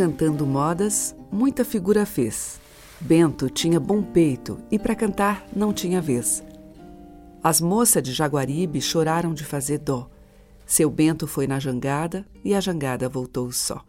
Cantando modas, muita figura fez. Bento tinha bom peito e para cantar não tinha vez. As moças de Jaguaribe choraram de fazer dó. Seu Bento foi na jangada e a jangada voltou só.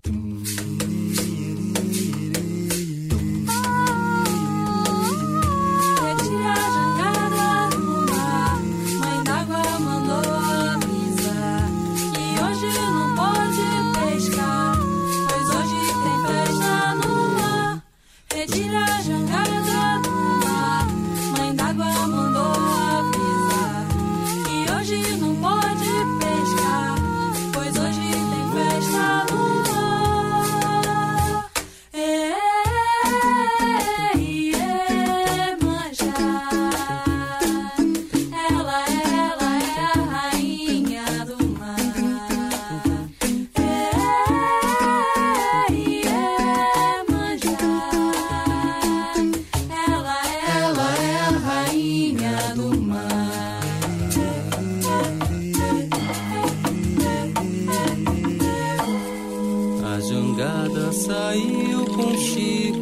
saiu com Chico.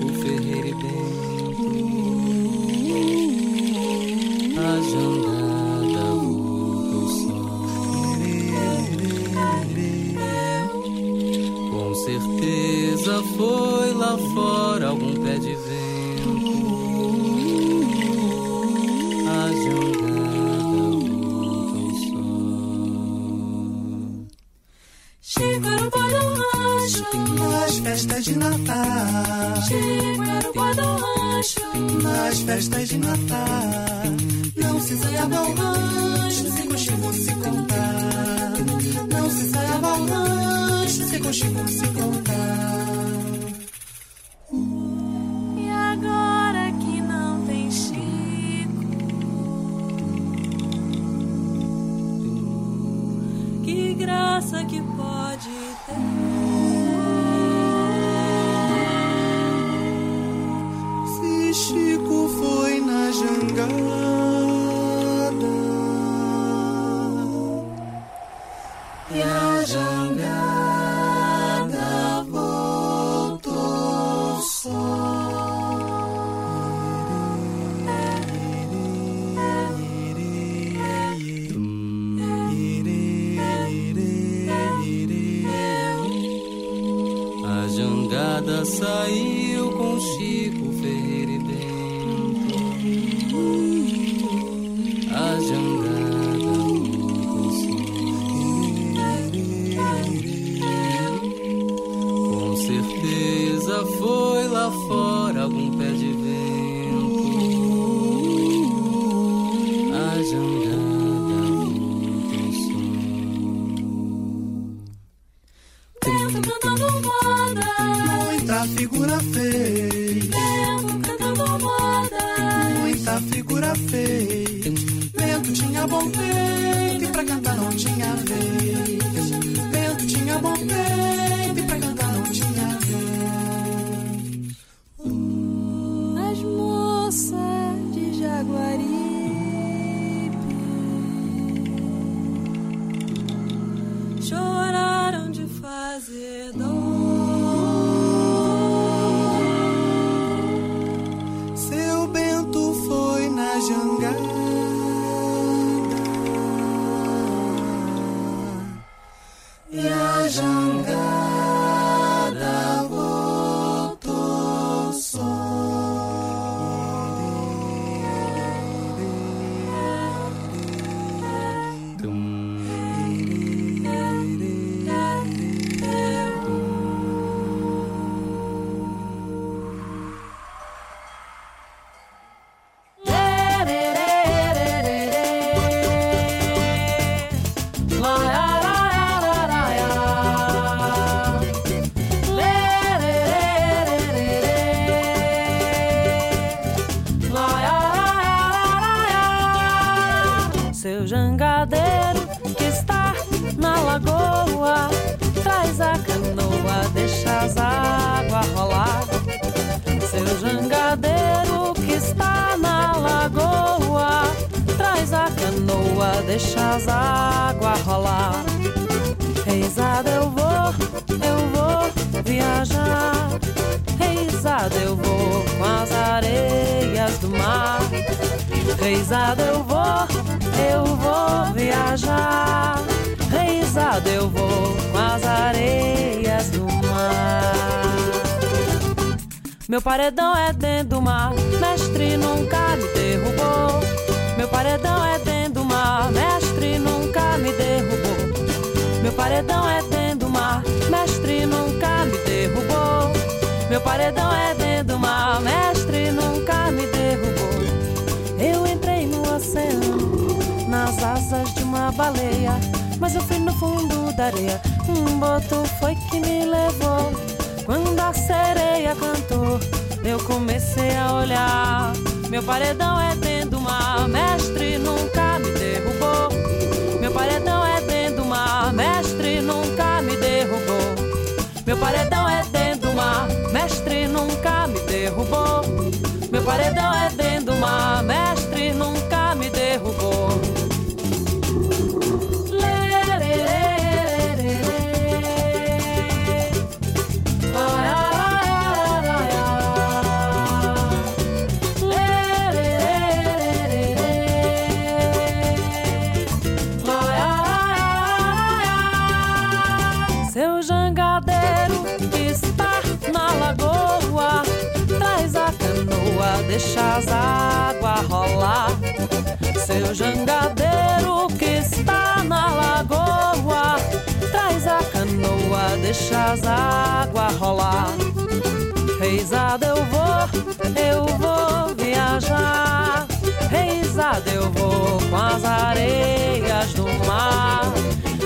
La la la la deixa as águas rolar. Reisada eu vou, eu vou viajar. Reisada eu vou com as areias do mar. Reisada eu vou, eu vou viajar. Reisada eu vou com as areias do mar. Meu paredão é dentro do mar, mestre nunca me derrubou. Meu paredão é dentro mestre nunca me derrubou. Meu paredão é dentro do mar, mestre nunca me derrubou. Meu paredão é dentro do mar, mestre nunca me derrubou. Eu entrei no oceano, nas asas de uma baleia. Mas eu fui no fundo da areia, um boto foi que me levou. Quando a sereia cantou, eu comecei a olhar. Meu paredão é dentro do mar, mestre nunca derrubou. Meu paredão é dentro do mar, mestre nunca me derrubou. Meu paredão é dentro do mar, mestre nunca me derrubou. Meu paredão é dentro do mar, mestre deixa as águas rolar. Seu jangadeiro que está na lagoa, traz a canoa, deixa as águas rolar. Reisada eu vou, eu vou viajar. Reisada eu vou com as areias do mar.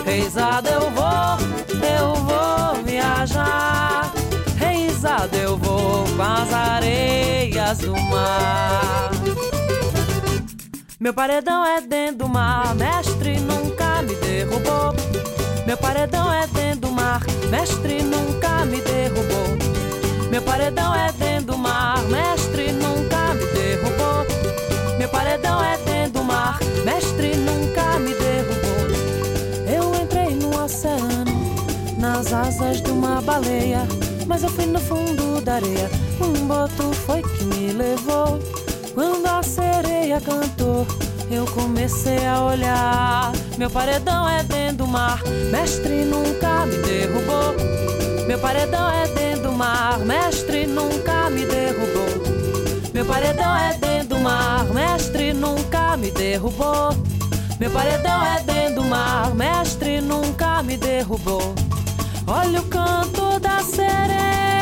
Reisada eu vou, eu vou viajar pesado eu vou com as areias do mar. Meu paredão é dentro do mar, mestre nunca me derrubou. Meu paredão é dentro do mar, mestre nunca me derrubou. Meu paredão é dentro do mar, mestre nunca paredão é dentro do mar, mestre nunca me derrubou. Eu entrei no oceano, nas asas de uma baleia. Mas eu fui no fundo da areia, um boto foi que me levou. Quando a sereia cantou, eu comecei a olhar. Meu paredão é dentro do mar, mestre nunca me derrubou. Meu paredão é dentro do mar, mestre nunca me derrubou. Meu paredão é dentro do mar, mestre nunca me derrubou. Meu paredão é dentro do mar, mestre nunca me derrubou. Olha o canto da sereia.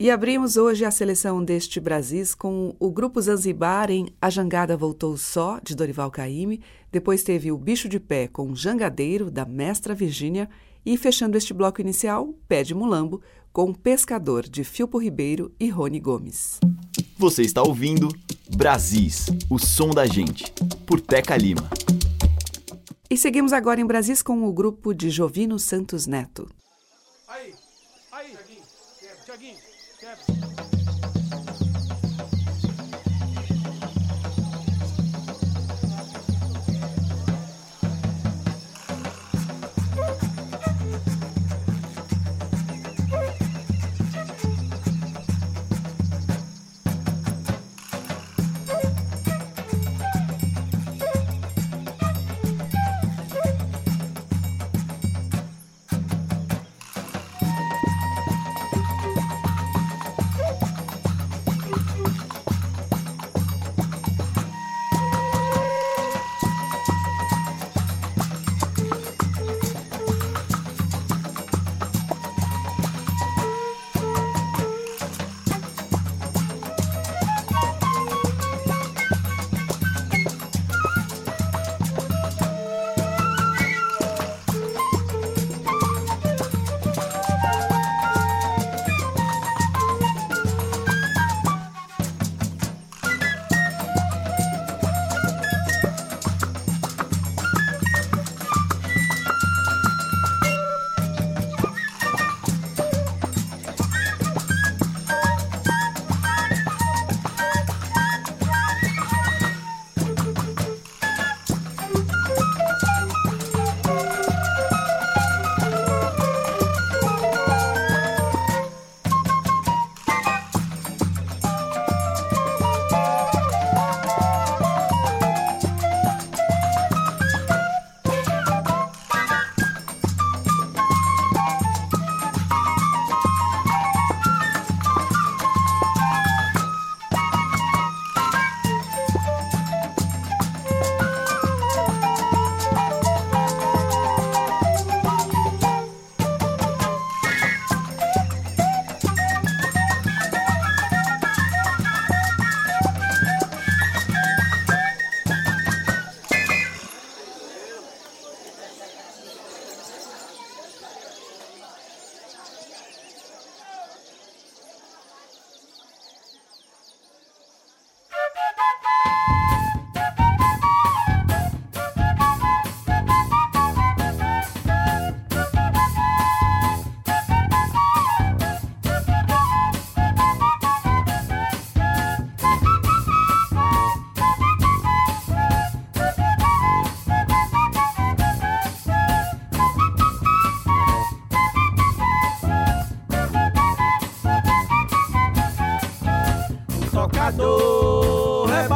E abrimos hoje a seleção deste Brasis com o grupo Zanzibar em A Jangada Voltou Só, de Dorival Caymmi. Depois teve o Bicho de Pé com Jangadeiro, da Mestra Virgínia. E fechando este bloco inicial, Pé de Mulambo, com Pescador, de Filpo Ribeiro e Rony Gomes. Você está ouvindo Brasis, o som da gente, por Teca Lima. E seguimos agora em Brasis com o grupo de Jovino Santos Neto. Aí,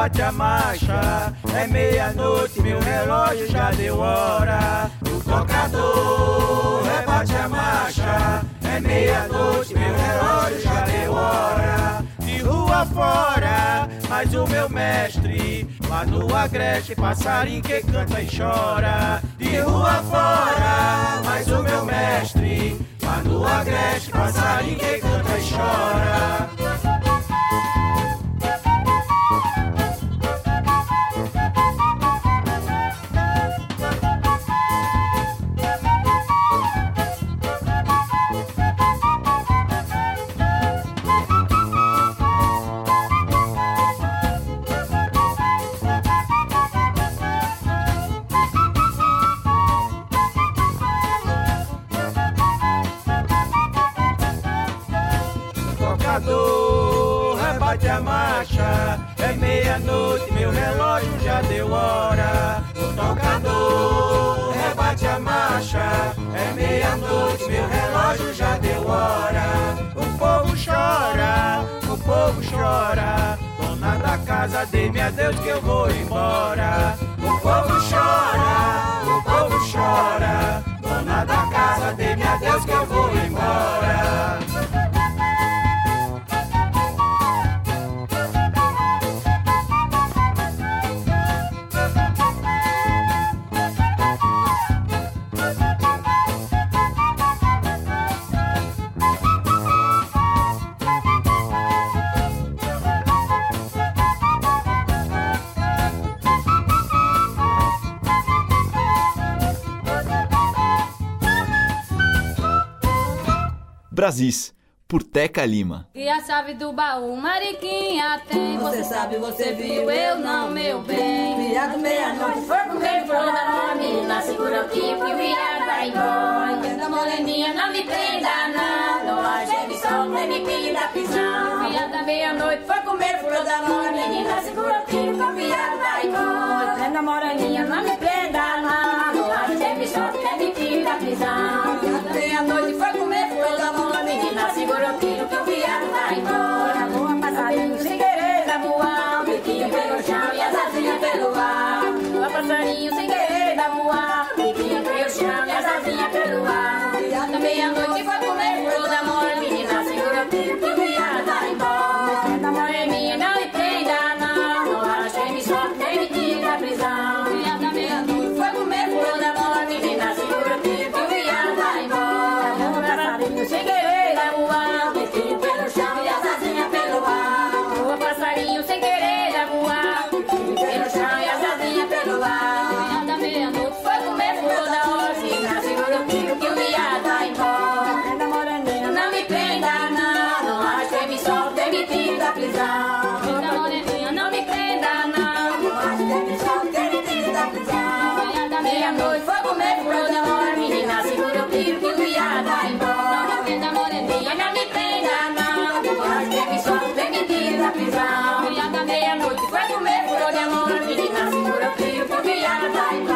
rebate a marcha. É meia-noite, meu relógio já deu hora. O tocador rebate a marcha. É meia-noite, meu relógio já deu hora. De rua fora, mas o meu mestre lá no agreste, passarinho que canta e chora. De rua fora, mas o meu mestre lá no agreste, passarinho que canta e chora. Brasis, por Teca Lima. E a chave do baú, Mariquinha tem. Você sabe, você viu, eu não, meu bem. Viado meia-noite, foi comer flor da mão, menina segura o tipo e o viado vai embora. Tenta moreninha, não me prenda, não. Não haja sol, nem me pida prisão. Viado meia-noite, foi comer flor da mão, menina segura o tipo e o viado vai embora. Tenta moreninha, não me prenda, não. Não haja sol, nem me pida prisão. Viado meia-noite, foi comer da mão, menina segura o tiro que o viado vai embora. Voa passarinho sem querer dar voar. O biquinho pelo chão e as asinhas pelo ar. Voa passarinho sem querer dar voar. O biquinho pelo chão e as asinhas pelo ar. Meia-noite foi comer flor da hora. Menina segura o tiro que o viado vai embora. Da moreninha não me prenda não. Não acho que me solta e me tira da prisão. Da meia-noite foi comer flor da hora. Menina segura o tiro que o viado vai embora.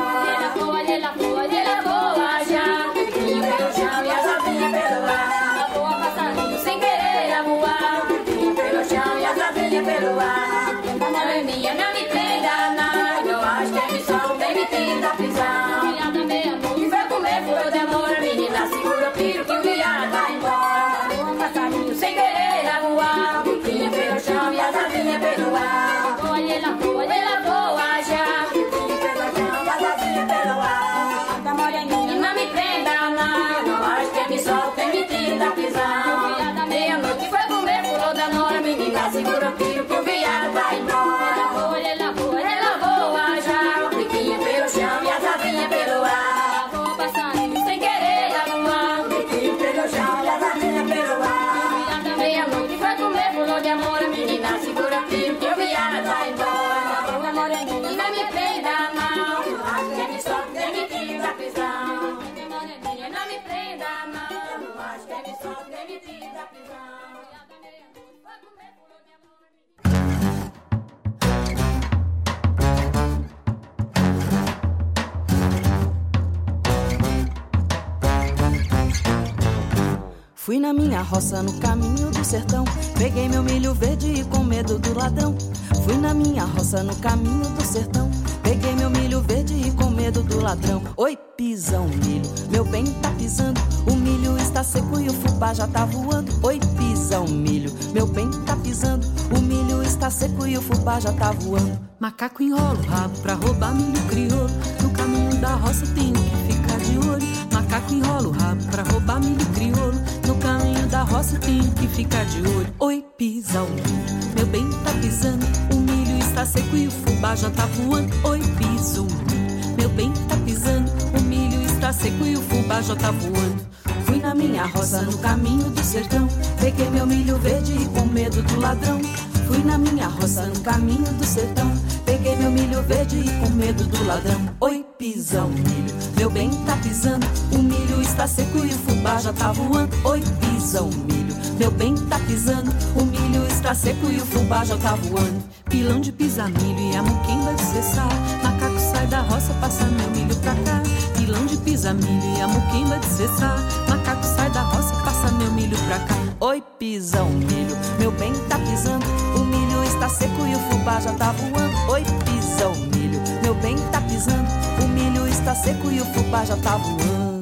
Fui na minha roça no caminho do sertão. Peguei meu milho verde e com medo do ladrão. Fui na minha roça no caminho do sertão. Peguei meu milho verde e com medo do ladrão. Oi, pisão, milho, meu bem tá pisando. O milho está seco e o fubá já tá voando. Oi, pisão, milho, meu bem tá pisando. O milho está seco e o fubá já tá voando. Macaco enrola o rabo pra roubar milho crioulo. No caminho da roça tenho que ficar de olho. Macaco enrola o rabo pra roubar milho crioulo. Roça tenho que ficar de olho. Oi, pisa o milho, meu bem tá pisando. O milho está seco e o fubá já tá voando. Oi, piso meu bem tá pisando. O milho está seco e o fubá já tá voando. Fui na minha roça no caminho do sertão. Peguei meu milho verde e com medo do ladrão. Fui na minha roça no caminho do sertão. Peguei meu milho verde e com medo do ladrão. Oi, pisão, milho, meu bem tá pisando. O milho está seco e o fubá já tá voando. Oi, pisão, milho, meu bem tá pisando. O milho está seco e o fubá já tá voando. Pilão de pisar milho e a muquimba de cessar. Macaco sai da roça, passa meu milho pra cá. Pilão de pisar milho e a muquimba de cessar. Macaco sai da roça, passa meu milho pra cá. Oi, pisão, milho, meu bem tá pisando. O seco e o fubá já tá voando. Oi, pisão, milho, meu bem tá pisando. O milho está seco e o fubá já tá voando.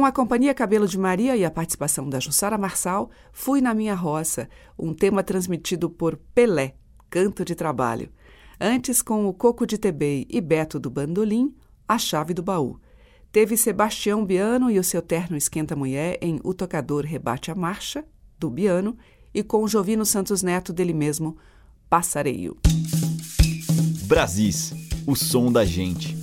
Com a Companhia Cabelo de Maria e a participação da Jussara Marçal, Fui na Minha Roça, um tema transmitido por Pelé, Canto de Trabalho. Antes, com o Coco de Tebei e Beto do Bandolim, A Chave do Baú. Teve Sebastião Biano e o seu terno Esquenta Mulher em O Tocador Rebate a Marcha, do Biano, e com Jovino Santos Neto dele mesmo, Passareio. Brasis, o som da gente.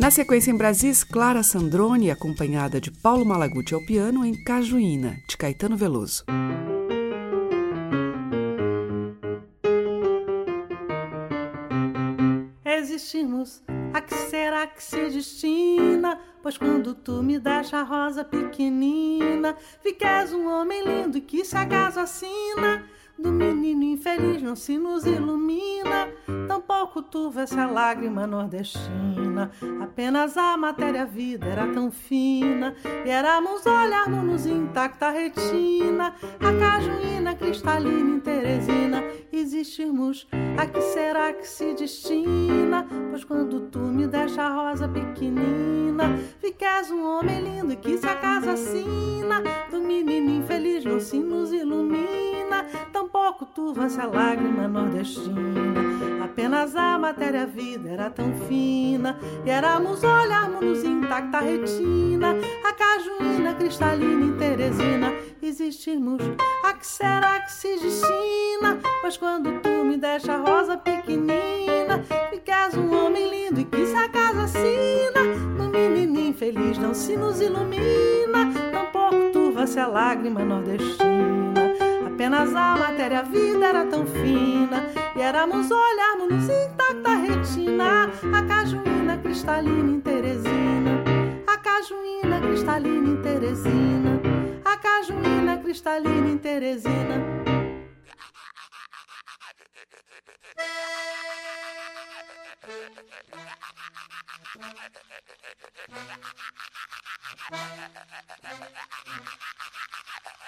Na sequência em Brasis, Clara Sandrone, acompanhada de Paulo Malaguti ao piano em Cajuína, de Caetano Veloso. Existimos, a que será que se destina? Pois quando tu me deixa a rosa pequenina, vi que és um homem lindo e que se acaso assina. Do menino infeliz não se nos ilumina, tampouco tu vês a lágrima nordestina. Apenas a matéria vida era tão fina, e éramos olharmos-nos intacta retina. A cajuína cristalina em Teresina, existirmos, a que será que se destina? Pois quando tu me deixa a rosa pequenina, vi que és um homem lindo e que se acaso assina. Do menino infeliz não se nos ilumina, tampouco tu vês a lágrima nordestina. Apenas a matéria vida era tão fina, e éramos olharmos intacta retina. A cajuína cristalina em Teresina, existimos, a que será que se destina? Pois quando tu me deixa a rosa pequenina, ficas um homem lindo e que se acaso assina. No menino infeliz não se nos ilumina, tampouco turva-se a lágrima nordestina. Apenas a matéria-vida era tão fina. E éramos olharmos intacta retina. A cajuína cristalina em Teresina. A cajuína cristalina em Teresina. A cajuína cristalina em Teresina.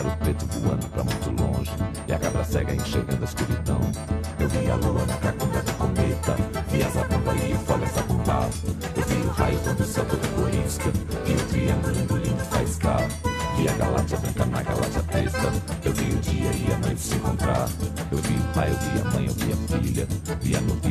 pássaro preto voando pra muito longe E a cabra cega enxergando a escuridão. Eu vi a lua na cacunda do cometa Vi as abamba e o folha sacubá Eu vi o raio quando o céu todo corisca Vi o triângulo engolindo faiscar Vi a galáxia branca na galáxia preta Eu vi o dia e a noite se encontrar. Eu vi o pai, eu vi a mãe, eu vi a filha Vi a noite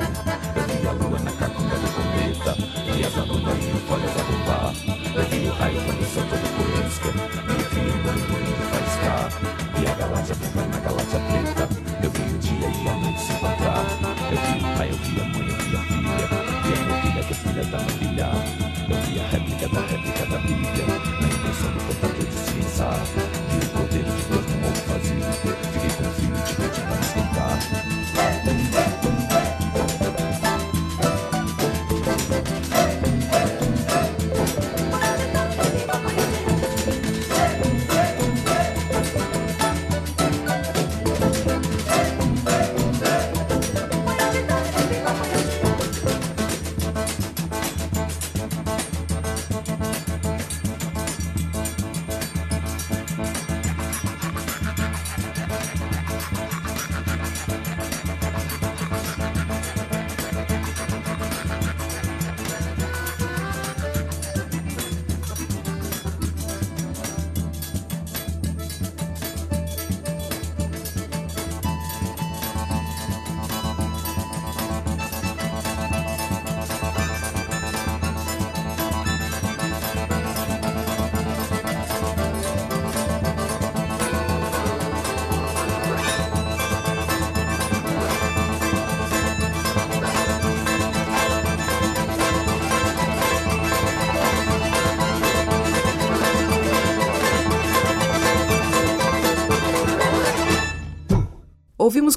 thank you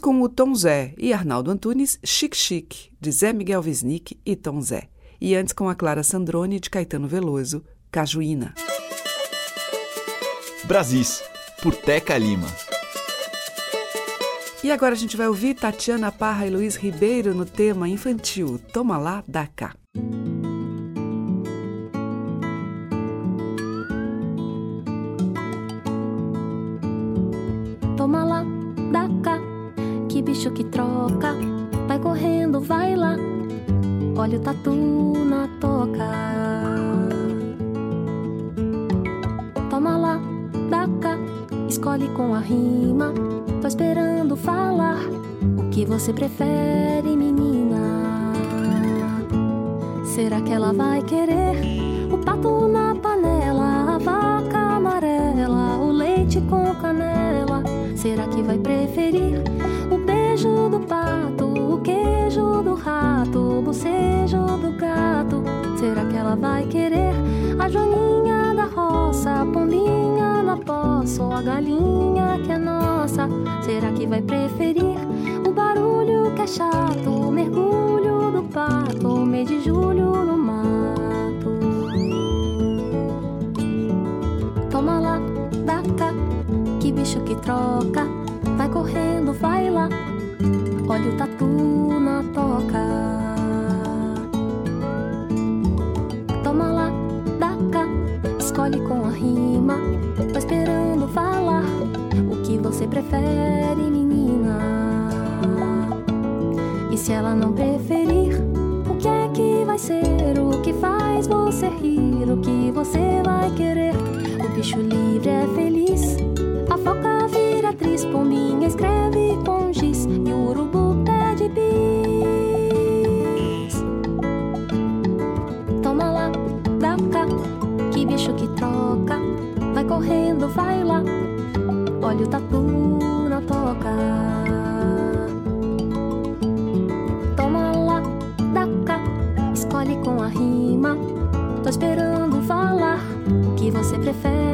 com o Tom Zé e Arnaldo Antunes Chic Chic, de Zé Miguel Wisnik e Tom Zé. E antes com a Clara Sandrone, de Caetano Veloso, Cajuína. Brasis, por Teca Lima. E agora a gente vai ouvir Tatiana Parra e Luiz Ribeiro no tema infantil Toma lá, dá cá. Bicho que troca. Vai correndo, vai lá. Olha o tatu na toca. Toma lá, dá cá, escolhe com a rima. Tô esperando falar o que você prefere, menina. Será que ela vai querer o pato na panela, a vaca amarela, o leite com canela? Será que vai preferir o beijo do pato, o queijo do rato, o bocejo do gato? Será que ela vai querer a joaninha da roça, a pombinha na poça, ou a galinha que é nossa? Será que vai preferir o barulho que é chato, o mergulho do pato, o mês de julho no mato? Toma lá, dá cá, que bicho que troca. Vai correndo, vai lá. Olha o tatu na toca. Toma lá, dá cá, escolhe com a rima. Tô esperando falar o que você prefere, menina. E se ela não preferir, o que é que vai ser? O que faz você rir? O que você vai querer? O bicho livre é feliz. A foca vira atriz, pombinha escreve com giz e o urubu pede bis. Toma lá, dá cá, que bicho que troca. Vai correndo, vai lá. Olha o tatu na toca. Toma lá, dá cá, escolhe com a rima. Tô esperando falar o que você prefere,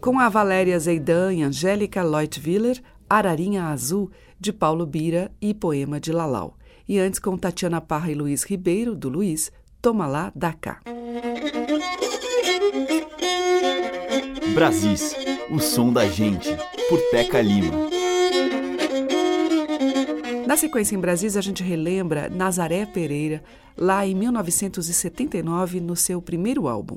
Com a Valéria Zeidan e Angélica Leutwiller, Ararinha Azul, de Paulo Bira e Poema de Lalau. E antes com Tatiana Parra e Luiz Ribeiro, do Luiz, Toma lá, dá cá. Brasis, o som da gente, por Teca Lima. Na sequência em Brasis, a gente relembra Nazaré Pereira, lá em 1979, no seu primeiro álbum.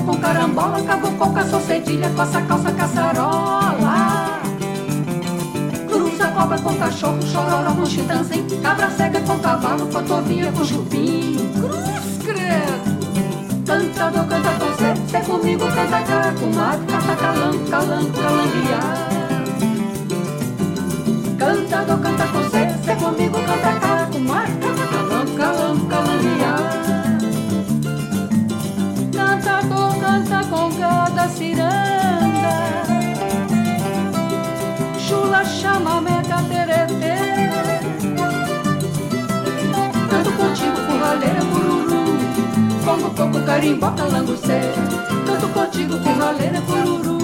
acabou com carambola, acabou com caçou cedilha, coça calça caçarola. Cruza cobra com cachorro, chororó com chitanzem, cabra cega com cavalo, cotovinha com chupim. Cruz, credo! Cantador canta com cê, cê comigo canta cá, com mato, canta calando, calando, calanguear. Cantador canta com cê, cê comigo canta cá, ciranda, chula chamamé cateretê. Canto contigo, curraleira, cururu, como coco, carimbó, calangucê. Canto contigo, curraleira, cururu,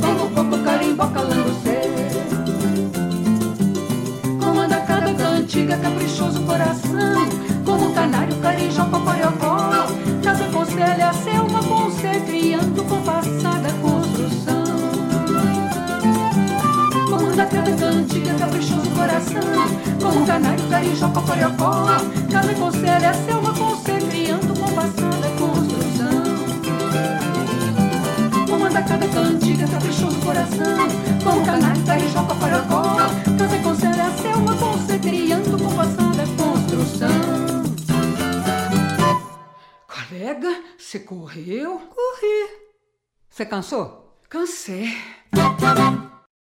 como coco, carimbó, calangucê. Comanda cada cantiga, caprichoso coração, como canário, carijó, papariocó, aconselha a é ser uma boa cantiga, caprichoso coração. Como canário, carijó, papariocó. Casa conselha, selma, conce, criando compassada construção. Comanda cada cantiga, caprichoso coração. Como canário, carijó, papariocó. Casa conselha, selma, conce, criando compassada construção. Colega, você correu? Corri. Você cansou? Cansei.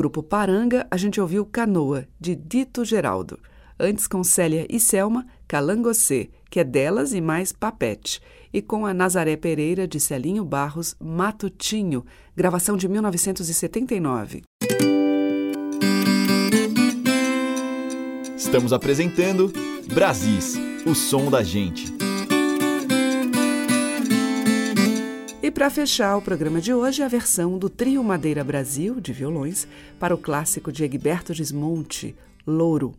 Grupo Paranga, a gente ouviu Canoa, de Dito Geraldo. Antes, com Célia e Selma, Calangocê, que é delas e mais Papete. E com a Nazaré Pereira, de Celinho Barros, Matutinho, gravação de 1979. Estamos apresentando Brasis, o som da gente. E para fechar o programa de hoje, a versão do Trio Madeira Brasil, de violões, para o clássico de Egberto Gismonte, Louro.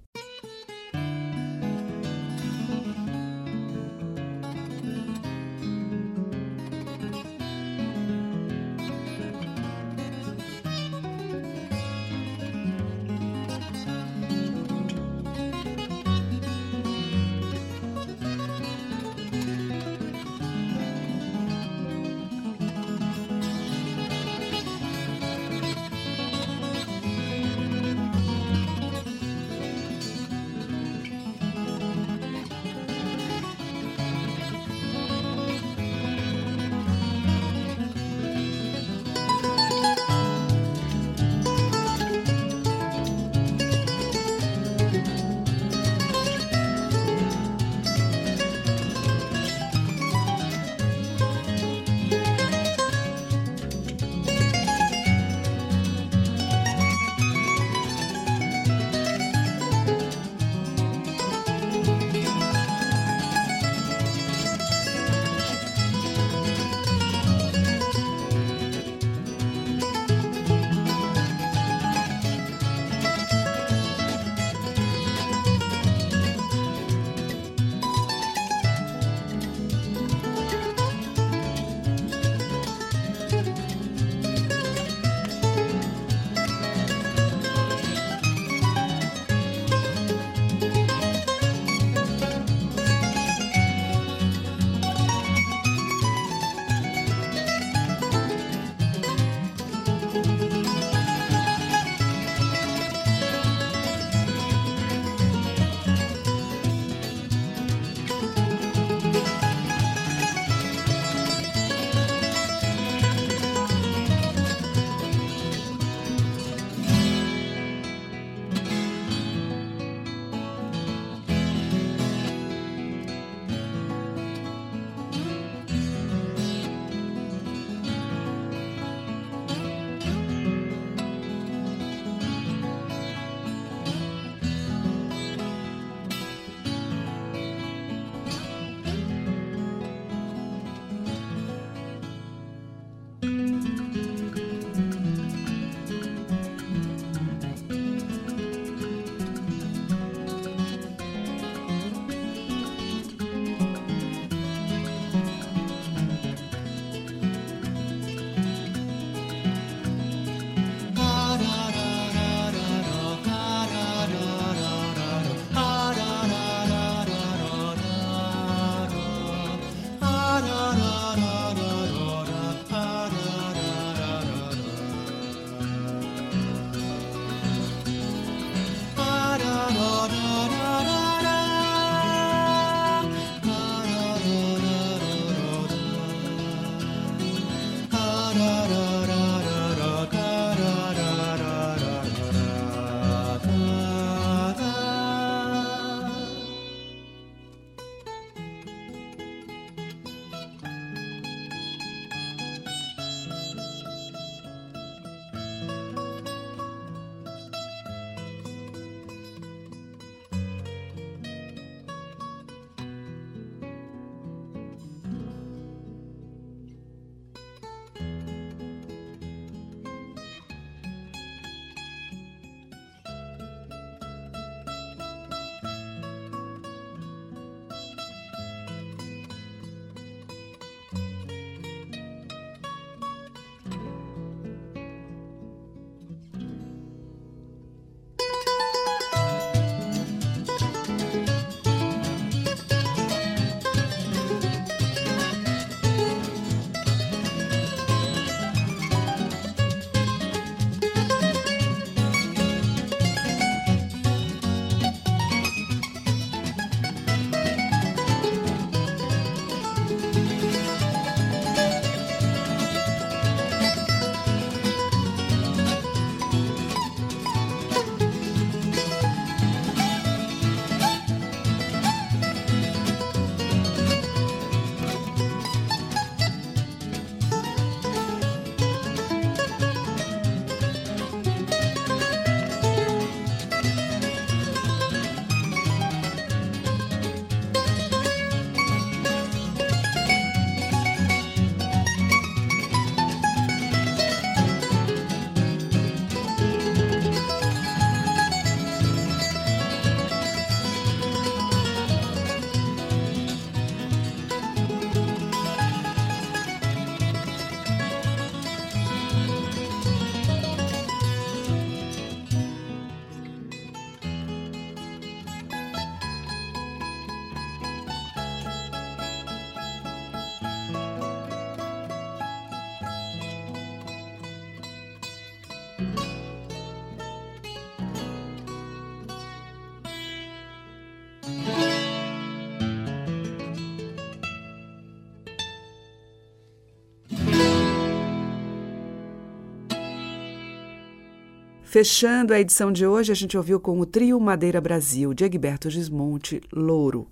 Fechando a edição de hoje, a gente ouviu com o trio Madeira Brasil, de Egberto Gismonte, Louro.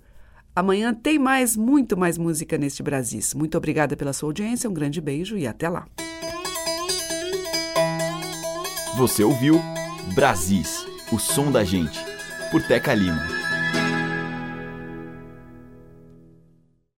Amanhã tem mais, muito mais música neste Brasis. Muito obrigada pela sua audiência, um grande beijo e até lá. Você ouviu Brasis, o som da gente, por Teca Lima.